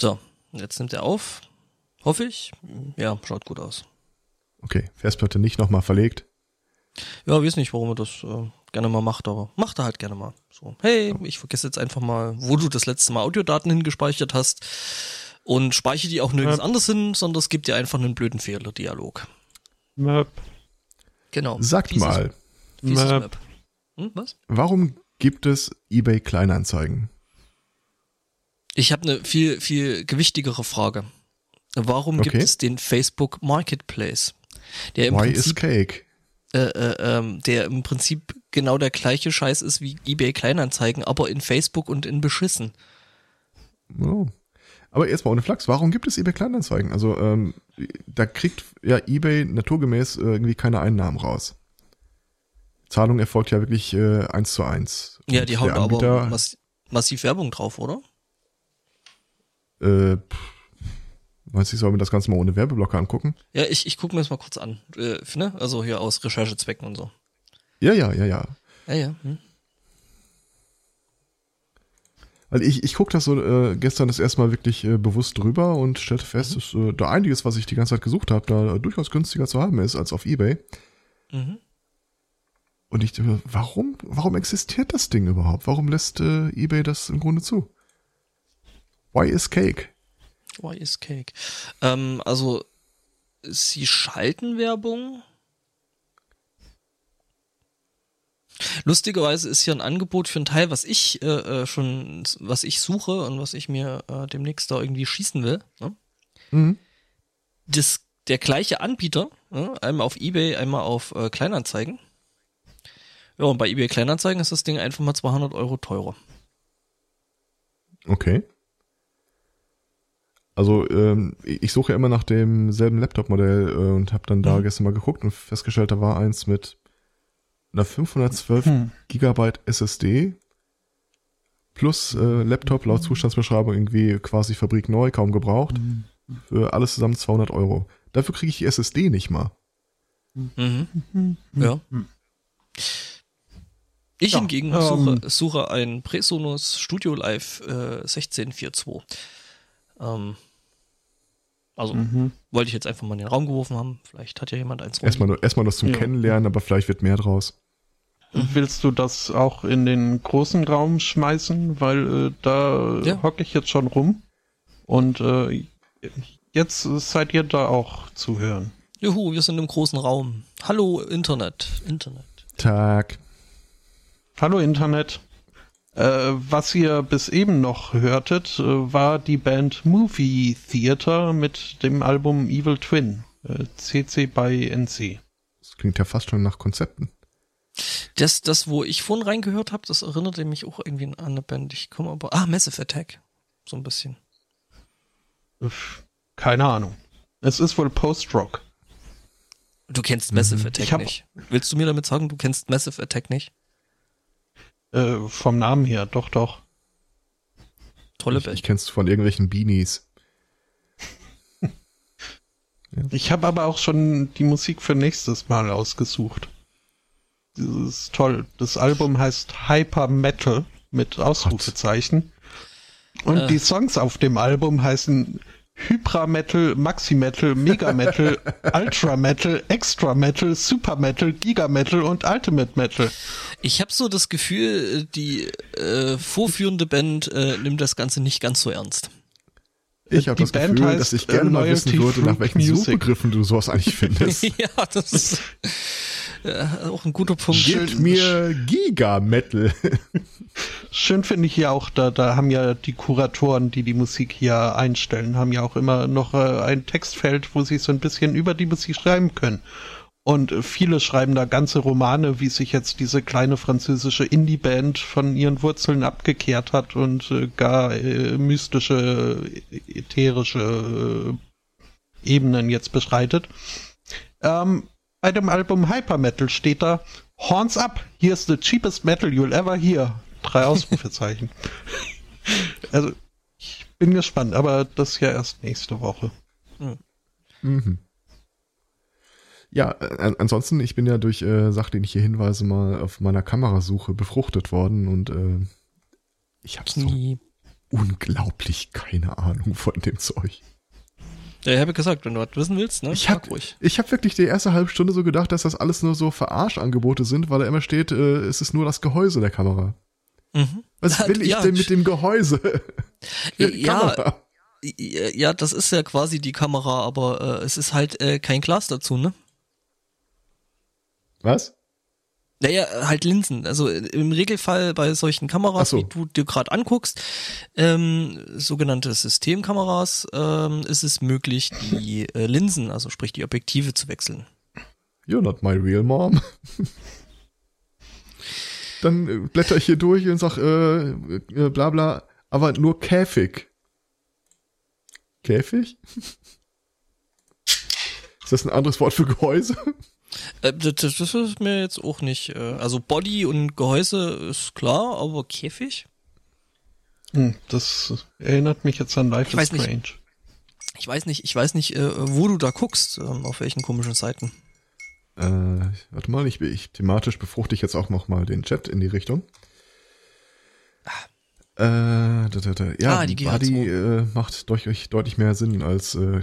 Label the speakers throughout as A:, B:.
A: So, jetzt nimmt er auf. Hoffe ich. Ja, schaut gut aus.
B: Okay, Festplatte nicht nochmal verlegt.
A: Ja, weiß nicht, warum er das äh, gerne mal macht, aber macht er halt gerne mal. So, hey, ich vergesse jetzt einfach mal, wo du das letzte Mal Audiodaten hingespeichert hast und speichere die auch nirgends ja. anders hin, sondern es gibt dir einfach einen blöden Fehler-Dialog.
C: Möp.
A: Genau.
B: Sagt Fieses, mal.
A: Fieses Möp. Hm, was?
B: Warum gibt es eBay Kleinanzeigen?
A: Ich habe eine viel, viel gewichtigere Frage. Warum okay. gibt es den Facebook Marketplace?
B: Der im Why Prinzip, is cake?
A: Äh, äh, ähm, der im Prinzip genau der gleiche Scheiß ist wie eBay Kleinanzeigen, aber in Facebook und in Beschissen.
B: Oh. Aber jetzt mal ohne Flachs, warum gibt es eBay Kleinanzeigen? Also ähm, da kriegt ja eBay naturgemäß äh, irgendwie keine Einnahmen raus. Zahlung erfolgt ja wirklich äh, eins zu eins.
A: Ja, die hauen aber mass massiv Werbung drauf, oder?
B: Äh, Meinst du, ich soll mir das Ganze mal ohne Werbeblocker angucken?
A: Ja, ich, ich gucke mir das mal kurz an. Äh, ne? Also hier aus Recherchezwecken und so.
B: Ja, ja, ja, ja.
A: Ja, ja. Hm.
B: Weil ich, ich gucke das so äh, gestern das erstmal wirklich äh, bewusst drüber und stellte fest, mhm. dass äh, da einiges, was ich die ganze Zeit gesucht habe, da durchaus günstiger zu haben ist als auf Ebay. Mhm. Und ich dachte, warum, warum existiert das Ding überhaupt? Warum lässt äh, Ebay das im Grunde zu? Why is cake?
A: Why is cake? Ähm, also, sie schalten Werbung. Lustigerweise ist hier ein Angebot für ein Teil, was ich äh, äh, schon, was ich suche und was ich mir äh, demnächst da irgendwie schießen will. Ne? Mhm. Das, der gleiche Anbieter, ne? einmal auf eBay, einmal auf äh, Kleinanzeigen. Ja, und bei eBay Kleinanzeigen ist das Ding einfach mal 200 Euro teurer.
B: Okay. Also ähm, ich suche ja immer nach demselben Laptop-Modell äh, und habe dann da mhm. gestern mal geguckt und festgestellt, da war eins mit einer 512 hm. Gigabyte SSD plus äh, Laptop laut Zustandsbeschreibung irgendwie quasi Fabrik neu, kaum gebraucht. Mhm. Für alles zusammen 200 Euro. Dafür kriege ich die SSD nicht mal.
A: Mhm. mhm. Ja. Mhm. Ich ja, hingegen ähm, suche, suche ein Presonus Studio Live äh, 1642. Ähm, also mhm. wollte ich jetzt einfach mal in den Raum geworfen haben. Vielleicht hat ja jemand eins
B: rum. Erstmal, erstmal das zum ja. Kennenlernen, aber vielleicht wird mehr draus.
C: Willst du das auch in den großen Raum schmeißen? Weil äh, da ja. hocke ich jetzt schon rum. Und äh, jetzt seid ihr da auch zu hören.
A: Juhu, wir sind im großen Raum. Hallo Internet. Internet.
B: Tag.
C: Hallo Internet. Äh, was ihr bis eben noch hörtet, äh, war die Band Movie Theater mit dem Album Evil Twin, äh, CC by NC.
B: Das klingt ja fast schon nach Konzepten.
A: Das, das, wo ich vorhin reingehört habe, das erinnerte mich auch irgendwie an eine Band. Ich komme aber. Ah, Massive Attack. So ein bisschen.
C: Keine Ahnung. Es ist wohl Post-Rock.
A: Du kennst Massive mhm. Attack nicht. Willst du mir damit sagen, du kennst Massive Attack nicht?
C: Äh, vom Namen her, doch, doch.
B: Tolle Band. Ich, ich kenn's von irgendwelchen Beanies.
C: ja. Ich habe aber auch schon die Musik für nächstes Mal ausgesucht. Das ist toll. Das Album heißt Hyper Metal mit Ausrufezeichen. Und äh. die Songs auf dem Album heißen Hyper Metal, Maxi Metal, Mega Metal, Ultra Metal, Extra Metal, Super Metal, Giga Metal und Ultimate Metal.
A: Ich habe so das Gefühl, die äh, vorführende Band äh, nimmt das Ganze nicht ganz so ernst.
B: Ich habe das Band Gefühl, dass ich gerne mal wissen würde, nach welchen Music. Suchbegriffen du sowas eigentlich findest.
A: ja, das ist äh, auch ein guter Punkt.
B: Gib mir Giga-Metal.
C: Schön finde ich ja auch, da, da haben ja die Kuratoren, die die Musik hier einstellen, haben ja auch immer noch äh, ein Textfeld, wo sie so ein bisschen über die Musik schreiben können. Und viele schreiben da ganze Romane, wie sich jetzt diese kleine französische Indie-Band von ihren Wurzeln abgekehrt hat und äh, gar äh, mystische, ätherische äh, Ebenen jetzt beschreitet. Ähm, bei dem Album Hyper Metal steht da Horns up, here's the cheapest metal you'll ever hear. Drei Ausrufezeichen. also, ich bin gespannt, aber das ja erst nächste Woche.
B: Mhm. Ja, äh, ansonsten, ich bin ja durch äh, sachdienliche Hinweise mal auf meiner Kamerasuche befruchtet worden und äh, ich habe so unglaublich keine Ahnung von dem Zeug.
A: Ja, ich habe gesagt, wenn du was wissen willst, ne?
B: Ich habe hab wirklich die erste halbe Stunde so gedacht, dass das alles nur so Verarschangebote sind, weil da immer steht, äh, es ist nur das Gehäuse der Kamera. Mhm. Was will ich ja. denn mit dem Gehäuse?
A: ja, ja, das ist ja quasi die Kamera, aber äh, es ist halt äh, kein Glas dazu, ne?
B: Was?
A: Naja, halt Linsen. Also im Regelfall bei solchen Kameras, so. wie du dir gerade anguckst, ähm, sogenannte Systemkameras, ähm, ist es möglich, die äh, Linsen, also sprich die Objektive zu wechseln.
B: You're not my real mom. Dann äh, blätter ich hier durch und sag, äh, äh, bla bla, aber nur Käfig. Käfig? Ist das ein anderes Wort für Gehäuse?
A: Äh, das, das, ist mir jetzt auch nicht. Äh, also Body und Gehäuse ist klar, aber Käfig?
C: Hm, das erinnert mich jetzt an Life
A: ich is Strange. Nicht, ich weiß nicht, ich weiß nicht, äh, wo du da guckst, ähm, auf welchen komischen Seiten.
B: Äh, warte mal, ich, ich thematisch befruchte ich jetzt auch noch mal den Chat in die Richtung. Ah. Äh, da, da, da. Ja, ah, die Body äh, macht deutlich, deutlich mehr Sinn als äh,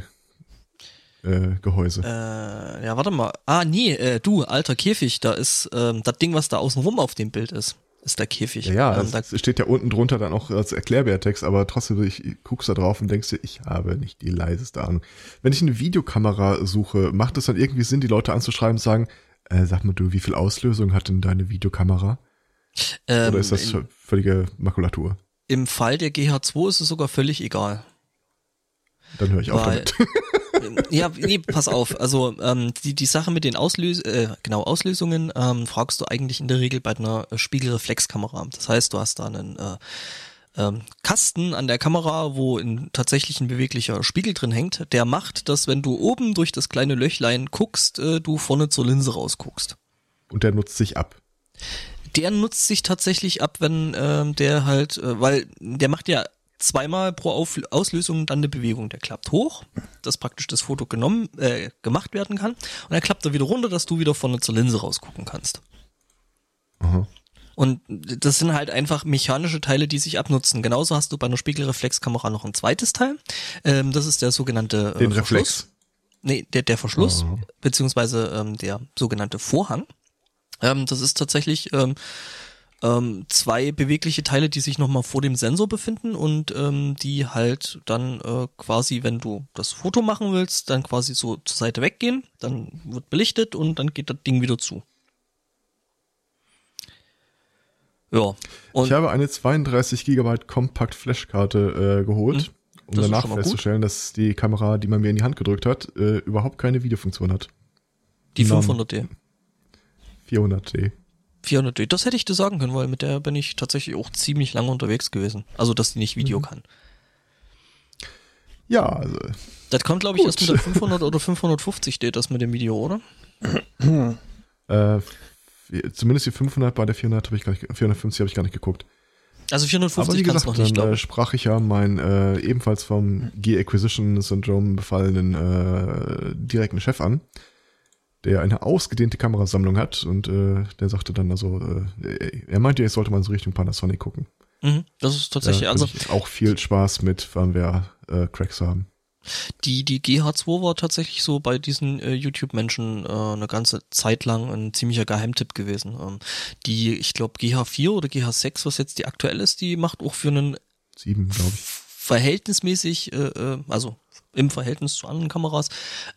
B: äh, Gehäuse.
A: Äh, ja, warte mal. Ah, nee, äh, du, alter Käfig, da ist ähm, das Ding, was da außenrum auf dem Bild ist. Ist der Käfig.
B: Ja, ja ähm, da steht ja unten drunter dann auch als Erklärbärtext, aber trotzdem, ich guckst da drauf und denkst dir, ich habe nicht die leiseste Ahnung. Wenn ich eine Videokamera suche, macht es dann irgendwie Sinn, die Leute anzuschreiben und sagen, äh, sag mal du, wie viel Auslösung hat denn deine Videokamera? Ähm, Oder ist das in, völlige Makulatur?
A: Im Fall der GH2 ist es sogar völlig egal.
B: Dann höre ich auch damit.
A: ja, nee, pass auf. Also ähm, die, die Sache mit den Auslös äh, genau, Auslösungen ähm, fragst du eigentlich in der Regel bei einer Spiegelreflexkamera. Das heißt, du hast da einen äh, ähm, Kasten an der Kamera, wo in tatsächlich ein beweglicher Spiegel drin hängt, der macht, dass wenn du oben durch das kleine Löchlein guckst, äh, du vorne zur Linse rausguckst.
B: Und der nutzt sich ab.
A: Der nutzt sich tatsächlich ab, wenn ähm, der halt, äh, weil der macht ja zweimal pro Auf Auslösung dann eine Bewegung. Der klappt hoch, dass praktisch das Foto genommen, äh, gemacht werden kann. Und dann klappt er wieder runter, dass du wieder vorne zur Linse rausgucken kannst. Aha. Und das sind halt einfach mechanische Teile, die sich abnutzen. Genauso hast du bei einer Spiegelreflexkamera noch ein zweites Teil. Ähm, das ist der sogenannte
B: äh, Den Verschluss. Reflex.
A: Nee, der, der Verschluss, Aha. beziehungsweise ähm, der sogenannte Vorhang. Ähm, das ist tatsächlich ähm, ähm, zwei bewegliche Teile, die sich nochmal vor dem Sensor befinden und ähm, die halt dann äh, quasi, wenn du das Foto machen willst, dann quasi so zur Seite weggehen, dann wird belichtet und dann geht das Ding wieder zu.
B: Ja. Und ich habe eine 32 Gigabyte Compact Flashkarte äh, geholt, hm, um danach festzustellen, dass die Kamera, die man mir in die Hand gedrückt hat, äh, überhaupt keine Videofunktion hat.
A: Die 500D.
B: 400D.
A: 400D. Das hätte ich dir sagen können, weil mit der bin ich tatsächlich auch ziemlich lange unterwegs gewesen. Also, dass die nicht Video mhm. kann.
B: Ja, also.
A: Das kommt, glaube ich, erst mit der 500 oder 550 steht das mit dem Video, oder?
B: äh, zumindest die 500 bei der 400 habe ich gar nicht, 450 habe ich gar nicht geguckt.
A: Also 450
B: Aber wie gesagt, noch nicht, dann äh, sprach ich ja meinen äh, ebenfalls vom Gear-Acquisition Syndrome befallenen äh, direkten Chef an der eine ausgedehnte Kamerasammlung hat und äh, der sagte dann also, äh, er meinte, jetzt sollte man so Richtung Panasonic gucken.
A: Mhm, das ist tatsächlich
B: also auch viel Spaß mit Firmware äh, Cracks haben.
A: Die die GH2 war tatsächlich so bei diesen äh, YouTube Menschen äh, eine ganze Zeit lang ein ziemlicher Geheimtipp gewesen. Ähm, die ich glaube GH4 oder GH6, was jetzt die aktuell ist, die macht auch für einen
B: sieben, glaube ich.
A: Verhältnismäßig, äh, äh also im Verhältnis zu anderen Kameras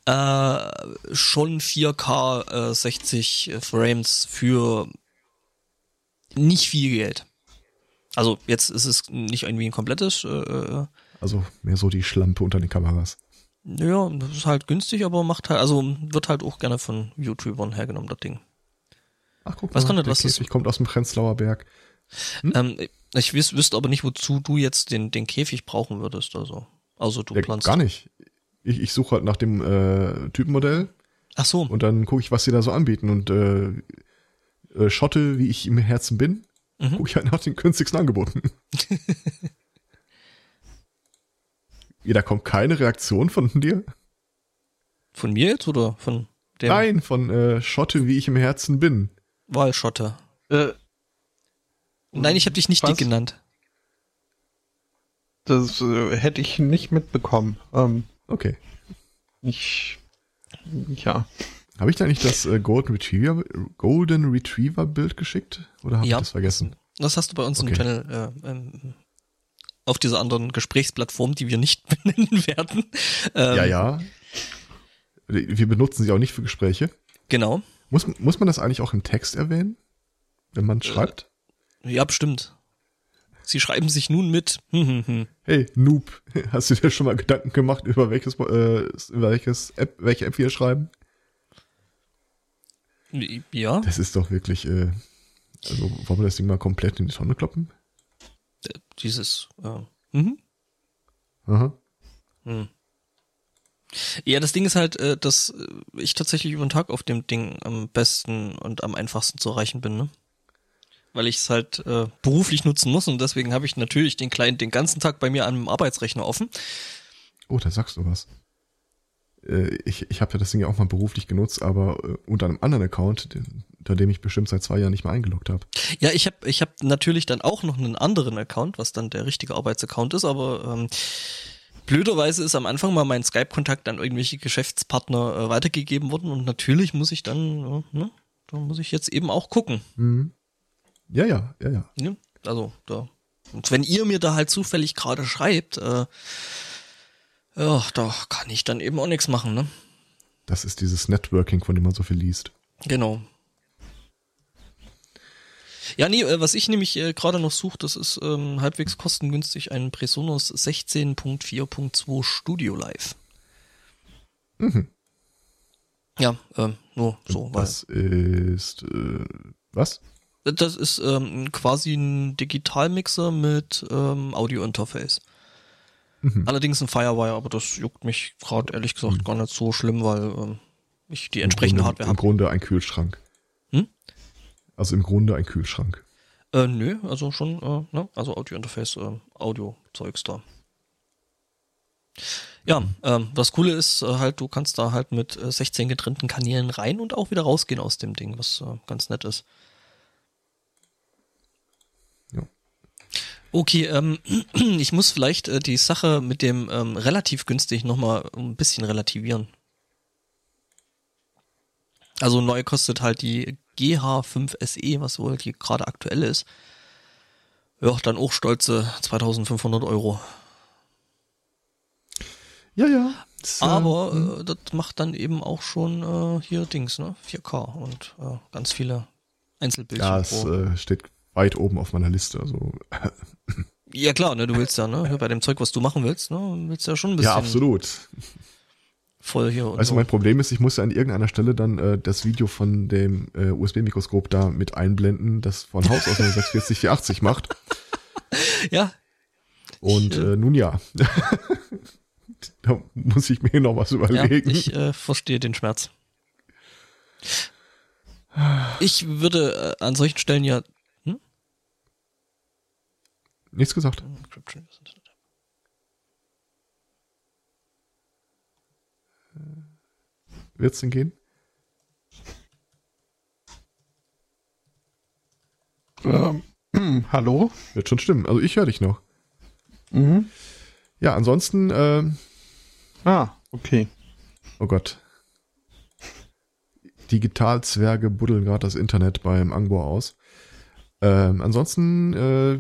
A: äh, schon 4K äh, 60 Frames für nicht viel Geld. Also jetzt ist es nicht irgendwie ein komplettes. Äh, äh,
B: also mehr so die Schlampe unter den Kameras.
A: Ja, das ist halt günstig, aber macht halt, also wird halt auch gerne von YouTubern hergenommen, das Ding.
B: Ach, guck was mal, kann das, was Käfig kommt aus dem Prenzlauer Berg.
A: Hm? Ähm, ich wüs wüsste aber nicht, wozu du jetzt den, den Käfig brauchen würdest, also. Also du
B: ja,
A: planst.
B: Gar nicht. Ich, ich suche halt nach dem äh, Typenmodell.
A: Ach so.
B: Und dann gucke ich, was sie da so anbieten. Und äh, äh, Schotte, wie ich im Herzen bin, mhm. gucke ich halt nach den günstigsten Angeboten. ja, da kommt keine Reaktion von dir.
A: Von mir jetzt oder von
B: dem? Nein, von äh, Schotte, wie ich im Herzen bin.
A: Wahlschotte. Äh, Nein, ich habe dich nicht was? dick genannt.
C: Das äh, hätte ich nicht mitbekommen. Ähm,
B: Okay.
C: ich, ja.
B: Habe ich da nicht das äh, Golden Retriever Golden Retriever Bild geschickt oder habe
A: Ja.
B: ich das vergessen?
A: Das hast du bei uns im
B: Okay.
A: Channel äh, ähm, auf dieser anderen Gesprächsplattform, die wir nicht benennen werden. Ähm,
B: ja, ja. Wir benutzen sie auch nicht für Gespräche.
A: Genau.
B: Muss, muss man das eigentlich auch im Text erwähnen, wenn man schreibt?
A: Ja, bestimmt. Sie schreiben sich nun mit. Hm, hm, hm.
B: Hey, Noob, hast du dir schon mal Gedanken gemacht, über welches, äh, über welches App, welche App wir schreiben?
A: Ja,
B: Das ist doch wirklich, äh, also wollen wir das Ding mal komplett in die Tonne kloppen?
A: dieses. Äh, mhm.
B: Aha.
A: Ja, das Ding ist halt, äh, dass äh, ich tatsächlich über den Tag auf dem Ding am besten und am einfachsten zu erreichen bin, ne? Weil ich es halt äh, beruflich nutzen muss und deswegen habe ich natürlich den Client den ganzen Tag bei mir an einem Arbeitsrechner offen.
B: Oh, da sagst du was. Äh, ich ich habe ja das Ding ja auch mal beruflich genutzt, aber äh, unter einem anderen Account, den, unter dem ich bestimmt seit zwei Jahren nicht mehr eingeloggt habe.
A: Ja, ich habe ich hab natürlich dann auch noch einen anderen Account, was dann der richtige Arbeitsaccount ist, aber ähm, blöderweise ist am Anfang mal mein Skype-Kontakt an irgendwelche Geschäftspartner äh, weitergegeben worden und natürlich muss ich dann, äh, ne, da muss ich jetzt eben auch gucken.
B: Mhm. Ja, ja, ja, ja.
A: Ne? Also da. Und wenn ihr mir da halt zufällig gerade schreibt, äh, ja, da kann ich dann eben auch nichts machen, ne?
B: Das ist dieses Networking, von dem man so viel liest.
A: Genau. Ja, nee, äh, was ich nämlich äh, gerade noch suche, das ist ähm, halbwegs kostengünstig ein Presonus 16.4.2 Studio Live.
B: Mhm.
A: Ja, ähm, nur so, weil
B: Das ist, äh, was?
A: Das ist ähm, quasi ein Digitalmixer mit ähm, Audio-Interface.
B: Mhm.
A: Allerdings ein Firewire, aber das juckt mich gerade ehrlich gesagt
B: Mhm.
A: gar nicht so schlimm, weil ähm, ich die
B: Im
A: entsprechende
B: Grunde,
A: Hardware
B: Im
A: habe.
B: Grunde ein Kühlschrank.
A: Hm?
B: Also im Grunde ein Kühlschrank.
A: Äh, nö, also schon, äh, ne? Also Audio-Interface, äh, Audio-Zeugs da. Ja, ähm, das Coole ist äh, halt, du kannst da halt mit äh, 16 getrennten Kanälen rein und auch wieder rausgehen aus dem Ding, was äh, ganz nett ist. Okay, ähm, ich muss vielleicht äh, die Sache mit dem ähm, relativ günstig nochmal ein bisschen relativieren. Also neu kostet halt die GH5 SE, was wohl die gerade aktuell ist. Ja, dann auch stolze 2500 Euro.
B: Ja, ja. Das, äh,
A: Aber äh, das macht dann eben auch schon äh, hier Dings, ne? 4K und äh, ganz viele Einzelbildchen
B: ja, es äh, steht weit oben auf meiner Liste. Also
A: Ja klar, ne, du willst ja, ne, bei dem Zeug, was du machen willst, ne, willst ja schon ein bisschen
B: ja, absolut.
A: voll hier und
B: Also
A: so.
B: mein Problem ist, ich muss ja an irgendeiner Stelle dann äh, das Video von dem äh, USB-Mikroskop da mit einblenden, das von Haus aus nur 640 480 macht.
A: Ja,
B: Und
A: Ich, äh,
B: äh, nun ja, da muss ich mir noch was
A: ja,
B: überlegen.
A: ich äh, verstehe den Schmerz. Ich würde äh, an solchen Stellen ja?
B: Nichts gesagt.
A: Encryption ist Internet.
B: Wird's denn gehen?
C: Ähm, hallo?
B: Wird schon stimmen. Also ich höre dich noch.
C: Mhm.
B: Ja, ansonsten, äh,
C: Ah, okay.
B: oh Gott. Digitalzwerge buddeln gerade das Internet beim Angbo aus. Ähm, ansonsten, äh,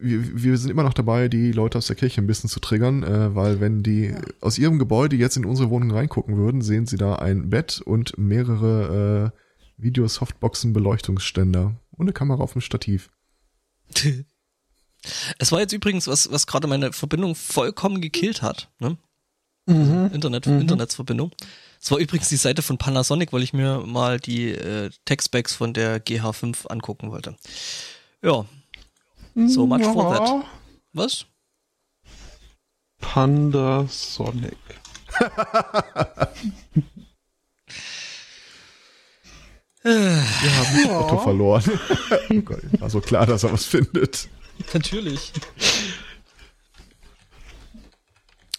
B: wir, wir sind immer noch dabei, die Leute aus der Kirche ein bisschen zu triggern, äh, weil wenn die aus ihrem Gebäude jetzt in unsere Wohnung reingucken würden, sehen sie da ein Bett und mehrere äh, Videosoftboxen Beleuchtungsständer und eine Kamera auf dem Stativ.
A: Es war jetzt übrigens, was, was gerade meine Verbindung vollkommen gekillt hat, ne?
C: Mhm.
A: Internet,
C: Mhm.
A: Internetsverbindung. Es war übrigens die Seite von Panasonic, weil ich mir mal die äh, Tech-Specs von der GH5 angucken wollte. Ja. So much for that. Was?
C: Panda Sonic.
B: Wir haben Otto verloren. oh Gott, war so klar, dass er was findet.
A: Natürlich.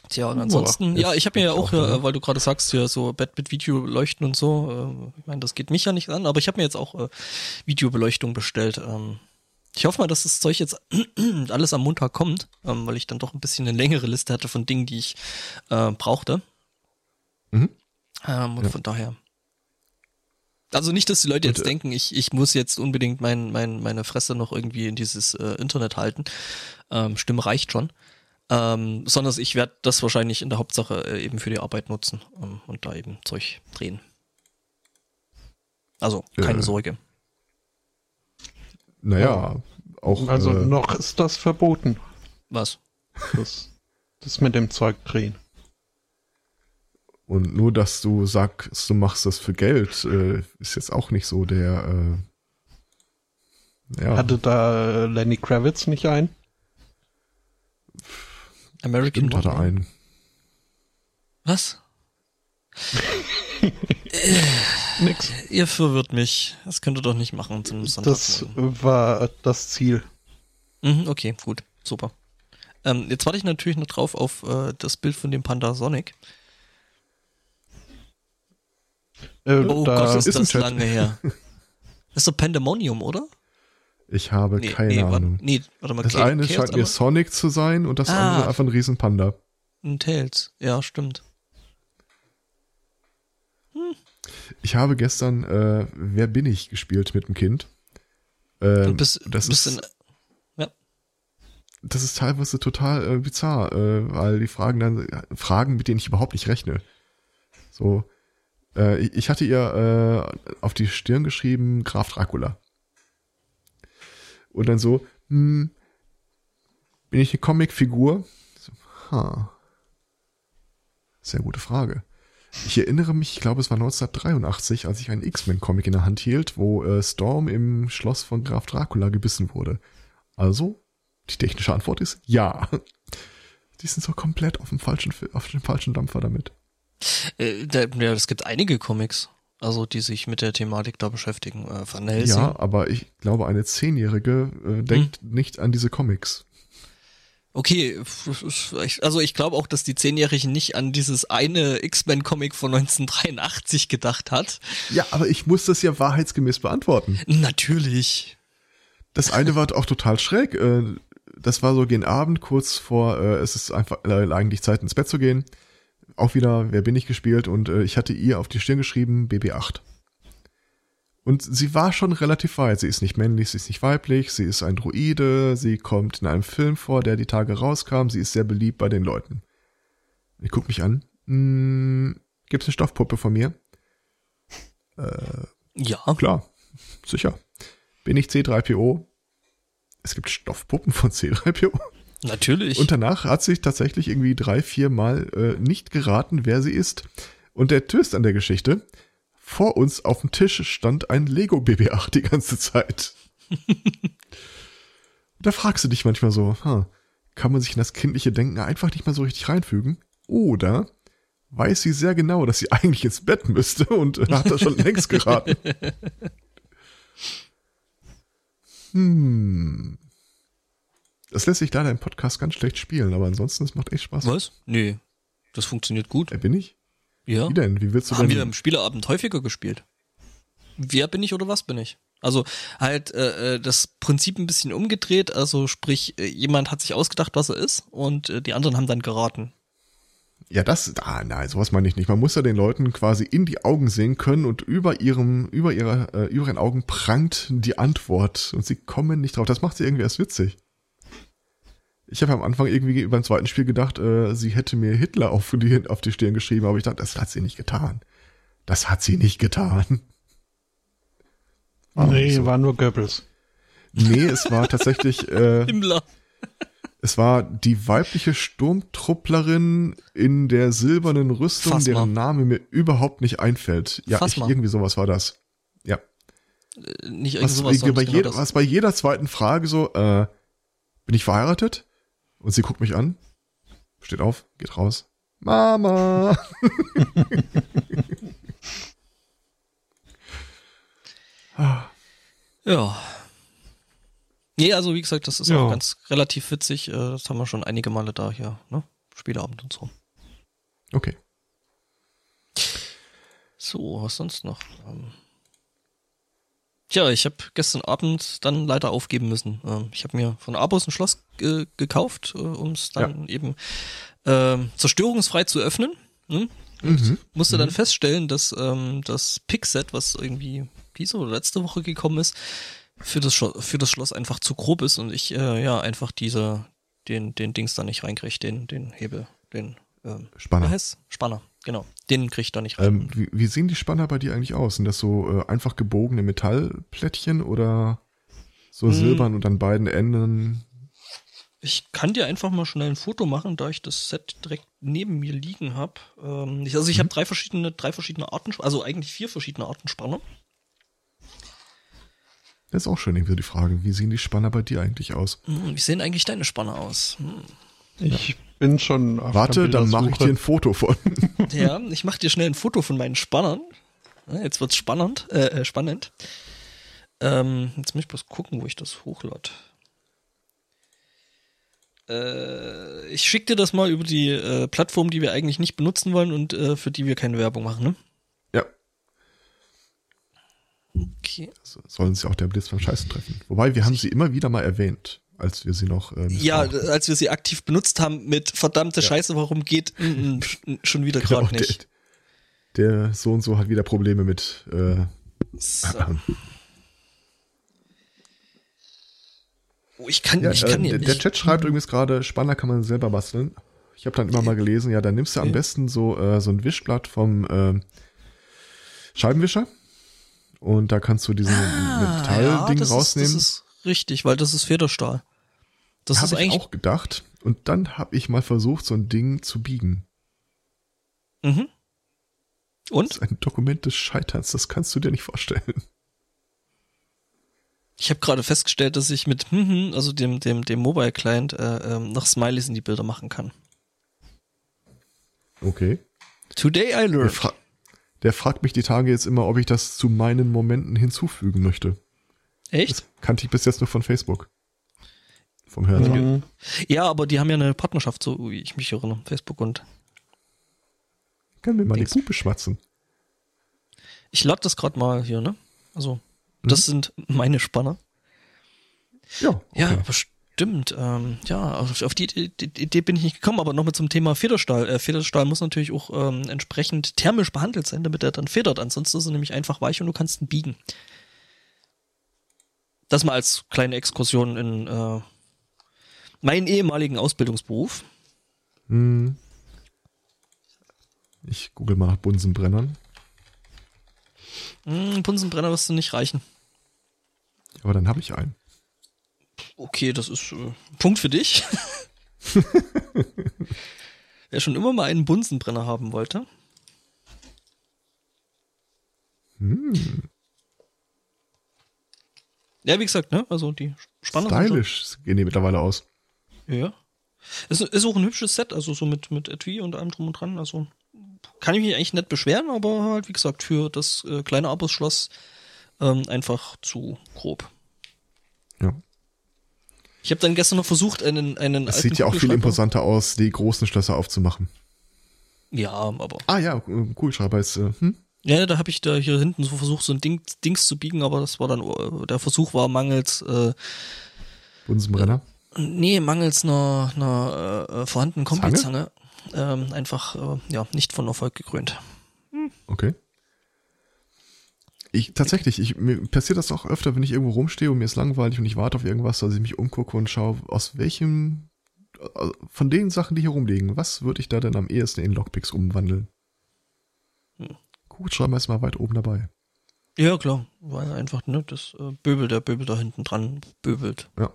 A: Tja, und ansonsten,
B: Boah,
A: ja, ich habe mir ja auch,
B: auch, ne?
A: äh, weil du gerade sagst, hier so Bett mit Videoleuchten und so, äh, ich meine, das geht mich ja nicht an, aber ich habe mir jetzt auch äh, Videobeleuchtung bestellt. Ähm, Ich hoffe mal, dass das Zeug jetzt alles am Montag kommt, ähm, weil ich dann doch ein bisschen eine längere Liste hatte von Dingen, die ich äh, brauchte.
B: Mhm.
A: Ähm, und
B: Ja.
A: von daher. Also nicht, dass die Leute
B: Und,
A: jetzt
B: äh,
A: denken, ich, ich muss jetzt unbedingt mein, mein, meine Fresse noch irgendwie in dieses äh, Internet halten. Ähm, Stimme reicht schon. Ähm, sondern ich werde das wahrscheinlich in der Hauptsache äh, eben für die Arbeit nutzen ähm, und da eben Zeug drehen. Also, keine. Sorge.
B: Naja, auch.
C: Also
B: äh,
C: noch ist das verboten,
A: Was?
C: das, das mit dem Zeug drehen.
B: Und nur, dass du sagst, du machst das für Geld, äh, ist jetzt auch nicht so der. Äh, ja,
C: Hatte da äh, Lenny Kravitz nicht ein?
A: American
B: stimmt, hat er
A: Woman.
B: einen.
A: Was?
C: Nix.
A: Ihr verwirrt mich. Das könnt ihr doch nicht machen zum Sonntag.
C: Das war das Ziel.
A: Mhm, okay, gut, super. Ähm, jetzt warte ich natürlich noch drauf auf äh, das Bild von dem Panda Sonic.
C: Äh,
A: Oh
C: da,
A: Gott, ist,
B: ist
A: das lange her. Das ist doch Pandemonium, oder?
B: Ich habe keine
A: nee,
B: Ahnung.
A: Warte, nee, warte mal.
B: das
A: Cha-
B: eine
A: Chaos
B: scheint mir Sonic zu sein und das
A: Ah.
B: andere einfach ein Riesenpanda.
A: ein Tails. Ja, stimmt.
B: Ich habe gestern äh, Wer bin ich gespielt mit dem Kind. Ähm,
A: Du bist,
B: das,
A: bist
B: ist,
A: in, ja,
B: das ist teilweise total äh, bizarr, äh, weil die Fragen dann Fragen, mit denen ich überhaupt nicht rechne. So, äh, ich- ich hatte ihr äh, auf die Stirn geschrieben Graf Dracula. Und dann so, hm, bin ich eine Comicfigur? So, ha. Sehr gute Frage. Ich erinnere mich, ich glaube, es war 1983, als ich einen X-Men-Comic in der Hand hielt, wo äh, Storm im Schloss von Graf Dracula gebissen wurde. Also, die technische Antwort ist ja. Die sind so komplett auf dem falschen, auf dem falschen Dampfer damit.
A: äh, da, ja, es gibt einige Comics, also die sich mit der Thematik da beschäftigen. Äh, Van Helsing.
B: Ja, aber ich glaube, eine Zehnjährige äh, denkt nicht an diese Comics.
A: Okay, also ich glaube auch, dass die Zehnjährigen nicht an dieses eine X-Men-Comic von 1983 gedacht hat.
B: Ja, aber ich muss das ja wahrheitsgemäß beantworten.
A: Natürlich.
B: Das eine war auch total schräg. Äh, das war so gegen Abend, kurz vor, äh, es ist einfach äh, eigentlich Zeit ins Bett zu gehen. Auch wieder, wer bin ich gespielt und ich hatte ihr auf die Stirn geschrieben, BB8. Und sie war schon relativ weit. Sie ist nicht männlich, sie ist nicht weiblich, sie ist ein Druide, sie kommt in einem Film vor, der die Tage rauskam, sie ist sehr beliebt bei den Leuten. Ich guck mich an. Hm, gibt's eine Stoffpuppe von mir?
A: Ja.
B: Klar, sicher. Bin ich C3PO? Es gibt Stoffpuppen von C3PO.
A: Natürlich.
B: Und danach hat sich tatsächlich irgendwie drei, vier Mal äh, nicht geraten, wer sie ist. Und der Twist an der Geschichte, vor uns auf dem Tisch stand ein Lego BB8 die ganze Zeit. da fragst du dich manchmal so, huh, kann man sich in das kindliche Denken einfach nicht mal so richtig reinfügen? Oder weiß sie sehr genau, dass sie eigentlich ins Bett müsste und hat das schon längst geraten? Hm. Das lässt sich leider im Podcast ganz schlecht spielen, aber ansonsten, es macht echt Spaß.
A: Was? Nee. Das funktioniert gut.
B: Wer bin ich?
A: Ja.
B: Wie denn? Wie willst du
A: Haben wir
B: denn?
A: im Spieleabend häufiger gespielt. Wer bin ich oder was bin ich? Also halt äh, äh, das Prinzip ein bisschen umgedreht. Also sprich, äh, jemand hat sich ausgedacht, was er ist und äh, die anderen haben dann geraten.
B: Ja, das, ah, nein, sowas meine ich nicht. Man muss ja den Leuten quasi in die Augen sehen können und über ihrem, über ihre, äh, über ihren Augen prangt die Antwort und sie kommen nicht drauf. Das macht sie irgendwie erst witzig. Ich habe am Anfang irgendwie beim zweiten Spiel gedacht, äh, sie hätte mir Hitler auf die, auf die Stirn geschrieben, aber ich dachte, das hat sie nicht getan. Das hat sie nicht getan. War
C: nee,
B: so.
C: war nur Goebbels.
B: Nee, es war tatsächlich, äh,
A: Himmler.
B: es war die weibliche Sturmtrupplerin in der silbernen Rüstung,
A: Phasma.
B: deren Name mir überhaupt nicht einfällt. Ja, ich, irgendwie sowas war das. Ja.
A: Äh, Nicht irgend
B: Was,
A: sowas.
B: bei, jeder,
A: genau das.
B: was bei jeder zweiten Frage so, äh, bin ich verheiratet? Und sie guckt mich an, steht auf, geht raus. Mama!
A: Ja. Nee, also wie gesagt, das ist
C: Ja.
A: auch ganz relativ witzig. Äh, Das haben wir schon einige Male da hier, ne? Spieleabend und so.
B: Okay.
A: So, was sonst noch? Ähm, Tja, ich habe gestern Abend dann leider aufgeben müssen. Ähm, ich habe mir von Abos ein Schloss äh, gekauft, äh, um es dann ja. eben äh, zerstörungsfrei zu öffnen. Hm? Mhm. Musste mhm. dann feststellen, dass ähm, das Pickset, was irgendwie diese oder letzte Woche gekommen ist, für das, für das Schloss einfach zu grob ist und ich äh, ja einfach diese den den Dings da nicht reinkriege, den den Hebel, den ähm,
B: Spanner.
A: Heißt? Spanner, genau. Den kriege ich da nicht rein.
B: Ähm, wie, wie sehen die Spanner bei dir eigentlich aus? Sind das so äh, einfach gebogene Metallplättchen oder so hm. silbern und an beiden Enden?
A: Ich kann dir einfach mal schnell ein Foto machen, da ich das Set direkt neben mir liegen habe. Ähm, also ich mhm. habe drei verschiedene, drei verschiedene Arten, also eigentlich vier verschiedene Arten Spanner.
B: Das ist auch schön irgendwie die Frage, wie sehen die Spanner bei dir eigentlich aus?
A: Hm, wie sehen eigentlich deine Spanner aus? Hm.
C: Ich bin schon.
B: Auf Warte, dann mache ich dir ein Foto von.
A: ja, ich mache dir schnell ein Foto von meinen Spannern. Jetzt wird's spannend. Äh, äh, spannend. Ähm, jetzt muss ich bloß gucken, wo ich das hochlade. Äh, ich schicke dir das mal über die äh, Plattform, die wir eigentlich nicht benutzen wollen und äh, für die wir keine Werbung machen, ne?
B: Ja.
A: Okay.
B: Also sollen sie auch der Blitz beim Scheißen treffen. Wobei, wir haben sie immer wieder mal erwähnt als wir sie noch.
A: Äh, ja, als wir sie aktiv benutzt haben mit verdammte ja. Scheiße, warum geht mm, mm, schon wieder gerade genau, nicht.
B: Der, der, so und so hat wieder Probleme mit. Äh, so.
A: oh, ich kann, ja, ich kann
B: äh, Der Chat schreibt übrigens gerade, Spanner kann man selber basteln. Ich habe dann immer mal gelesen, ja, da nimmst du am besten so äh, so ein Wischblatt vom äh, Scheibenwischer und da kannst du diesen ah, Metallding ja, rausnehmen.
A: Ist, das ist richtig, weil das ist Federstahl.
B: Das habe ich auch gedacht. Und dann habe ich mal versucht, so ein Ding zu biegen.
A: Mhm. Und?
B: Das ist ein Dokument des Scheiterns, das kannst du dir nicht vorstellen.
A: Ich habe gerade festgestellt, dass ich mit hm, also dem dem dem Mobile Client äh, ähm, noch Smileys in die Bilder machen kann.
B: Okay.
A: Today I learned. Der,
B: fra der fragt mich die Tage jetzt immer, ob ich das zu meinen Momenten hinzufügen möchte.
A: Echt?
B: Das kannte ich bis jetzt nur von Facebook. Vom Hören.
A: Mhm. Ja, aber die haben ja eine Partnerschaft, so wie ich mich erinnere, Facebook und.
B: Können wir mal Dings. die Puppe schwatzen?
A: Ich lade das gerade mal hier, ne? Also, das mhm. sind meine Spanner.
B: Ja. Okay.
A: Ja, bestimmt. Ähm, ja, auf, auf die, die, die, Idee bin ich nicht gekommen, aber nochmal zum Thema Federstahl. Äh, Federstahl muss natürlich auch ähm, entsprechend thermisch behandelt sein, damit er dann federt. Ansonsten ist er nämlich einfach weich und du kannst ihn biegen. Das mal als kleine Exkursion in äh, meinen ehemaligen Ausbildungsberuf.
B: Hm. Ich google mal nach Bunsenbrennern.
A: Hm, Bunsenbrenner wirst du nicht reichen.
B: Aber dann habe ich einen.
A: Okay, das ist äh, Punkt für dich. Wer schon immer mal einen Bunsenbrenner haben wollte.
B: Hm.
A: Ja, wie gesagt, ne? Also die Spannung.
B: Stylisch gehen die mittlerweile aus.
A: Ja. Es ist auch ein hübsches Set, also so mit, mit Etui und allem drum und dran. Also kann ich mich eigentlich nicht beschweren, aber halt, wie gesagt, für das äh, kleine Abus-Schloss ähm, einfach zu grob.
B: Ja.
A: Ich habe dann gestern noch versucht, einen, einen
B: Es sieht ja auch viel imposanter aus, die großen Schlösser aufzumachen.
A: Ja, aber.
B: Ah ja, Kugelschreiber ist, äh, hm?
A: Ja, da habe ich da hier hinten so versucht, so ein Ding, Dings zu biegen, aber das war dann, äh, der Versuch war mangels äh,
B: Bunsenbrenner?
A: Nee, mangels einer, einer äh, vorhandenen Kombizange ähm, einfach äh, ja nicht von Erfolg gekrönt.
B: Okay. Ich tatsächlich, ich, mir passiert das auch öfter, wenn ich irgendwo rumstehe und mir ist langweilig und ich warte auf irgendwas, dass ich mich umgucke und schaue, aus welchem äh, von den Sachen, die hier rumliegen, was würde ich da denn am ehesten in Lockpicks umwandeln? Hm. Kugelschreiber ist mal weit oben dabei.
A: Ja, klar, weil einfach, ne, das äh, Böbel, der Böbel da hinten dran böbelt.
B: Ja.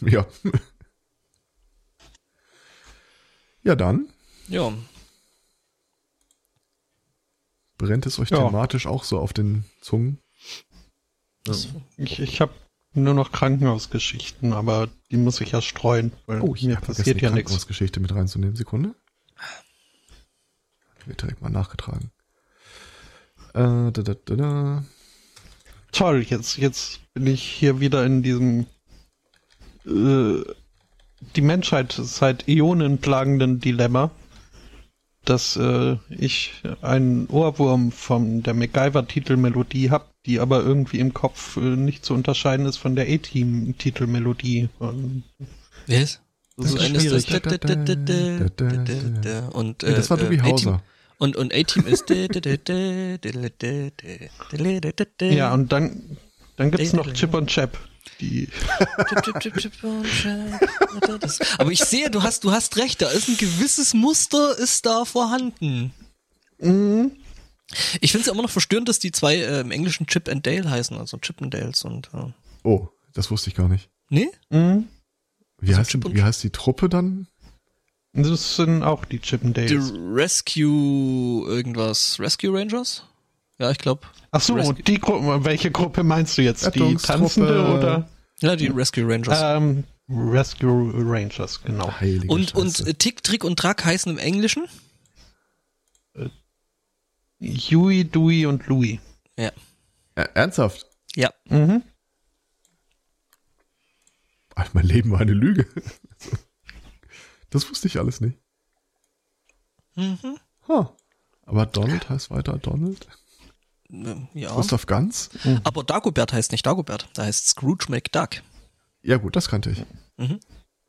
B: Ja. ja, dann.
A: Ja.
B: Brennt es euch ja. thematisch auch so auf den Zungen?
C: Ja. Ich, ich habe nur noch Krankenhausgeschichten, aber die muss ich ja streuen,
B: weil oh, mir passiert ja nichts. Krankenhausgeschichte mit reinzunehmen. Sekunde. Wird direkt mal nachgetragen. Äh, da, da, da, da.
C: Toll, jetzt, jetzt bin ich hier wieder in diesem die Menschheit seit Ionen plagenden Dilemma, dass äh, ich einen Ohrwurm von der MacGyver-Titelmelodie habe, die aber irgendwie im Kopf äh, nicht zu unterscheiden ist von der A-Team-Titelmelodie.
A: Yes.
C: Das,
A: das ist das und
B: war Tobi Hauser.
A: Und und A-Team ist
C: ja und dann dann gibt's noch Chip und Chap. Die,
A: Aber ich sehe, du hast, du hast recht, da ist ein gewisses Muster, ist da vorhanden.
C: Mhm.
A: Ich finde es ja immer noch verstörend, dass die zwei äh, im Englischen Chip and Dale heißen, also Chip and Dales und äh,
B: Oh, das wusste ich gar nicht.
A: nee?
C: Mhm.
B: Wie,
A: Also
B: heißt,
A: Chip
B: wie heißt die Truppe dann?
C: Das sind auch die Chip and
A: Die. Rescue irgendwas. Rescue Rangers? Ja, ich glaube.
C: Ach so,
A: Rescue-
C: und die Gruppe, welche Gruppe meinst du jetzt? Die tanzende oder?
A: Ja, die Rescue Rangers.
C: Ähm, Rescue Rangers, genau.
B: Heilige
A: und und
B: Scheiße.
A: äh, Tick, Trick und Track heißen im Englischen?
C: Huey, Dewey und Louie.
A: Ja.
B: Äh, ernsthaft?
A: Ja.
C: Mhm.
B: Ach, mein Leben war eine Lüge. Das wusste ich alles nicht.
A: Mhm.
B: Huh. Aber Donald heißt weiter Donald?
A: Ähm, Ja.
B: Gustav Ganz?
A: Aber Dagobert heißt nicht Dagobert. Da heißt Scrooge McDuck.
B: Ja gut, das kannte ich.
A: Mhm.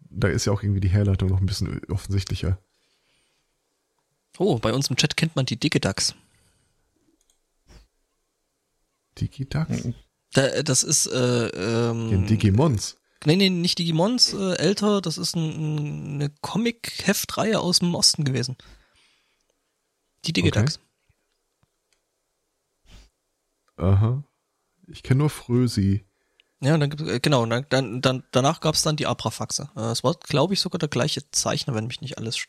B: Da ist ja auch irgendwie die Herleitung noch ein bisschen offensichtlicher.
A: Oh, bei uns im Chat kennt man die dicke Ducks.
B: Digi Ducks?
A: Da, äh, das ist, äh,
B: Den
A: ähm,
B: Digimons.
A: nee, nee, nicht Digimons, äh, älter, das ist ein, ein, eine Comic-Heftreihe aus dem Osten gewesen. Die dicke
B: Okay. Aha. Ich kenne nur Frösi.
A: Ja, dann äh, genau, dann, dann, dann, danach gab's dann die Abrafaxe. Äh, Es war, glaube ich, sogar der gleiche Zeichner, wenn mich nicht alles.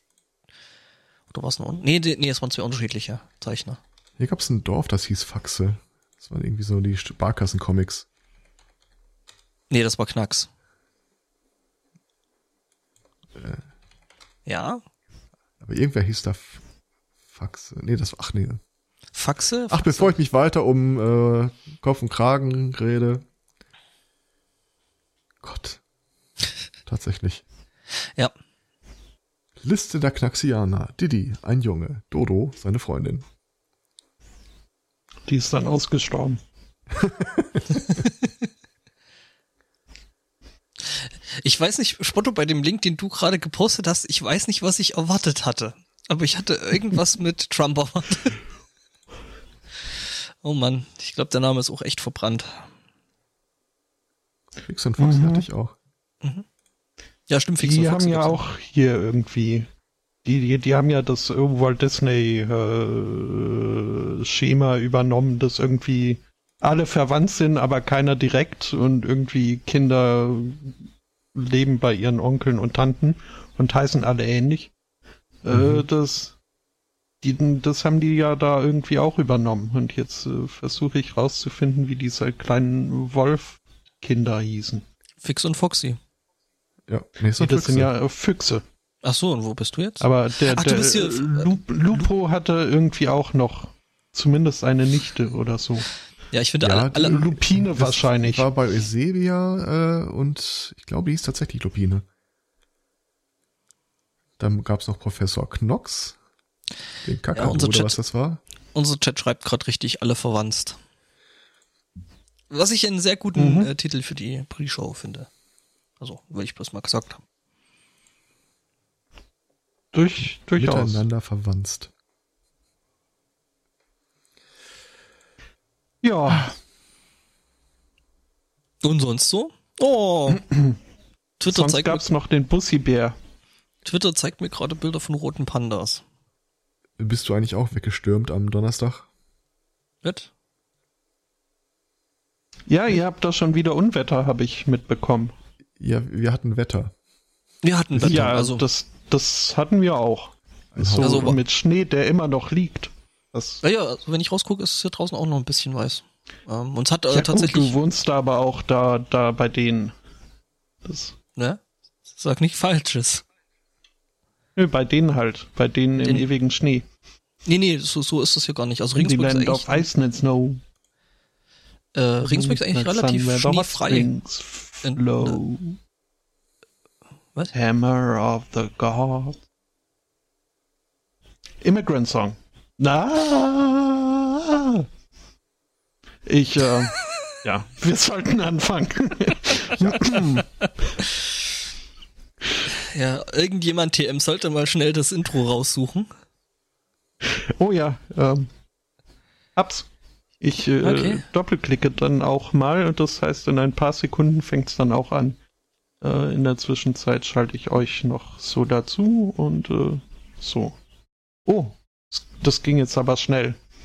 A: Oder was noch? Nee, die- nee, es waren zwei unterschiedliche Zeichner.
B: Hier gab es ein Dorf, das hieß Faxe. Das waren irgendwie so die Sparkassen-Comics.
A: Nee, das war Knacks.
B: Äh.
A: Ja,
B: Aber irgendwer hieß da Faxe. Nee, das war, ach nee.
A: Faxe.
B: Ach, bevor ich mich weiter um äh, Kopf und Kragen rede. Gott. Tatsächlich.
A: Ja,
B: Liste der Knaxianer. Didi, ein Junge. Dodo, seine Freundin.
C: Die ist dann ausgestorben.
A: ich weiß nicht, Spotto, bei dem Link, den du gerade gepostet hast, ich weiß nicht, was ich erwartet hatte. Aber ich hatte irgendwas mit Trump erwartet. Oh Mann, ich glaube, der Name ist auch echt verbrannt.
B: Fix und Foxy
C: Mhm.
B: hatte ich auch.
A: Ja, stimmt, Fix
C: Die
A: und Foxy
C: haben ja auch hier irgendwie, die, die, die haben ja das äh, Walt Disney äh, Schema übernommen, dass irgendwie alle verwandt sind, aber keiner direkt und irgendwie Kinder leben bei ihren Onkeln und Tanten und heißen alle ähnlich. Äh,
B: Mhm.
C: das, die, das haben die ja da irgendwie auch übernommen und jetzt äh, versuche ich rauszufinden, wie diese kleinen Wolf-Kinder hießen.
A: Fix und Foxy.
B: Ja, nee, ist doch
C: Das sind
B: Füchse.
C: ja äh, Füchse.
A: Ach so, und wo bist du jetzt?
C: Aber der,
A: Ach, du
C: der
A: bist hier-
C: äh, Lu Lupo hatte irgendwie auch noch zumindest eine Nichte oder so.
A: Ja, ich finde
B: Ja,
A: alle, alle,
C: Lupine
B: das
C: wahrscheinlich.
B: war bei Eusebia äh, und ich glaube, die hieß tatsächlich Lupine. Dann gab's noch Professor Knox, den Kakadu
A: unser
B: oder
A: Chat-
B: was das war.
A: unser Chat schreibt gerade richtig alle verwandt. Was ich einen sehr guten
C: Mhm.
A: äh, Titel für die Pre-Show finde. Also, will ich bloß mal gesagt haben.
C: Durch, durchaus.
B: Miteinander verwandt.
C: Ja,
A: Und sonst so? Oh. Twitter
C: sonst
A: zeigt, mir,
C: gab's noch den Bussi-Bär.
A: Twitter zeigt mir gerade Bilder von roten Pandas.
B: Bist du eigentlich auch weggestürmt am Donnerstag?
A: Wird?
C: Ja, ihr habt da schon wieder Unwetter, habe ich mitbekommen.
B: Ja, wir hatten Wetter.
A: Wir hatten Wetter,
C: ja,
A: also
C: das, das hatten wir auch. So
A: Also-
C: mit Schnee, der immer noch liegt. Das,
A: ja, ja, also wenn ich rausgucke, ist es hier draußen auch noch ein bisschen weiß. Ähm, uns hat äh,
C: ja, gut,
A: tatsächlich,
C: du wohnst da aber auch da, da bei denen. Das,
A: ne? Sag nicht Falsches.
C: Nö, bei denen halt, bei denen im ewigen Schnee.
A: Nee, nee, so, so ist das hier gar nicht. Also Regensburg ist eigentlich,
C: of ice and snow.
A: äh, Regensburg ist eigentlich relativ schneefrei.
C: flow.
A: Was?
C: Hammer of the God. Immigrant Song. Na. Ich, äh, ja, wir sollten anfangen.
A: ja. irgendjemand TM sollte mal schnell das Intro raussuchen.
C: Oh ja, ähm, hab's. Ich äh, okay. doppelklicke dann auch mal und das heißt, in ein paar Sekunden fängt es dann auch an. Äh, in der Zwischenzeit schalte ich euch noch so dazu und äh, so. Oh, das ging jetzt aber schnell.